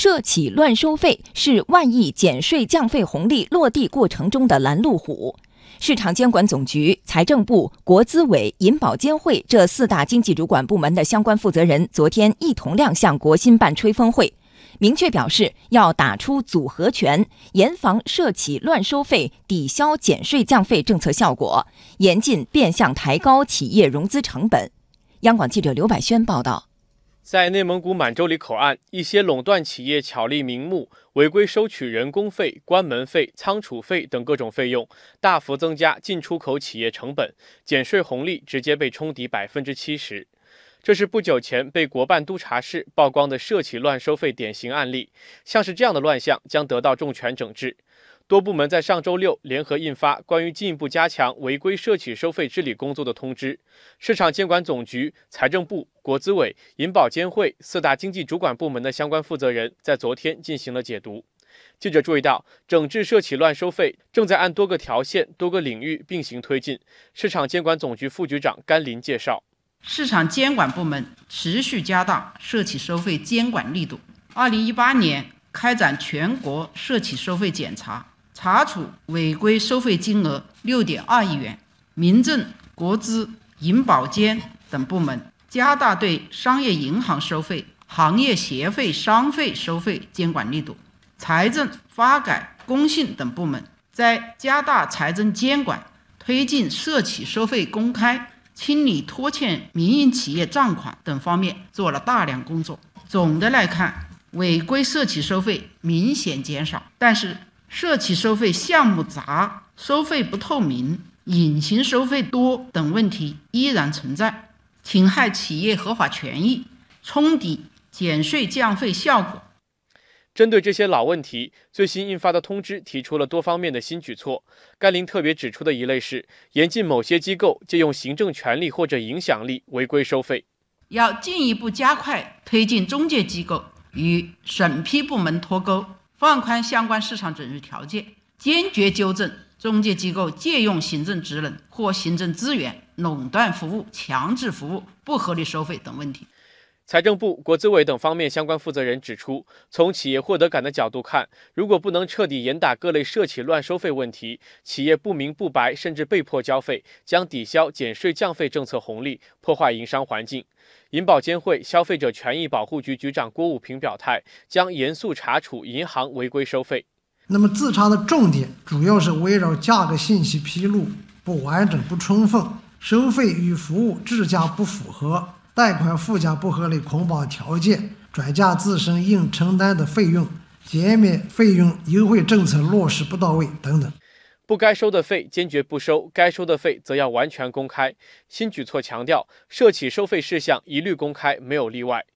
涉企乱收费是万亿减税降费红利落地过程中的拦路虎。市场监管总局、财政部、国资委、银保监会这四大经济主管部门的相关负责人昨天一同亮相国新办吹风会，明确表示要打出组合拳，严防涉企乱收费，抵消减税降费政策效果，严禁变相抬高企业融资成本。央广记者刘百轩报道。在内蒙古满洲里口岸，一些垄断企业巧立名目，违规收取人工费、关门费、仓储费等各种费用，大幅增加进出口企业成本，减税红利直接被冲抵百分之七十。这是不久前被国办督察室曝光的涉企乱收费典型案例。像是这样的乱象，将得到重拳整治。多部门在上周六联合印发关于进一步加强违规涉企收费治理工作的通知。市场监管总局、财政部、国资委、银保监会四大经济主管部门的相关负责人在昨天进行了解读。记者注意到，整治涉企乱收费正在按多个条线、多个领域并行推进。市场监管总局副局长甘霖介绍，市场监管部门持续加大涉企收费监管力度。二零一八年开展全国涉企收费检查。查处违规收费金额六点二亿元，民政、国资、银保监等部门加大对商业银行收费、行业协会商费收费监管力度，财政、发改、工信等部门在加大财政监管、推进涉企收费公开、清理拖欠民营企业账款等方面做了大量工作。总的来看，违规涉企收费明显减少，但是。涉企收费项目杂、收费不透明、隐形收费多等问题依然存在，侵害企业合法权益，冲抵减税降费效果。针对这些老问题，最新印发的通知提出了多方面的新举措。甘霖特别指出的一类是严禁某些机构借用行政权力或者影响力违规收费，要进一步加快推进中介机构与审批部门脱钩。放宽相关市场准入条件，坚决纠正中介机构借用行政职能或行政资源垄断服务、强制服务、不合理收费等问题。财政部、国资委等方面相关负责人指出，从企业获得感的角度看，如果不能彻底严打各类涉企乱收费问题，企业不明不白甚至被迫交费，将抵消减税降费政策红利，破坏营商环境。银保监会消费者权益保护局局长郭武平表态，将严肃查处银行违规收费。那么自查的重点主要是围绕价格信息披露不完整、不充分、收费与服务质价不符合、贷款附加不合理捆绑条件、转嫁自身应承担的费用、减免费用优惠政策落实不到位等等。不该收的费坚决不收，该收的费则要完全公开。新举措强调，涉企收费事项一律公开，没有例外。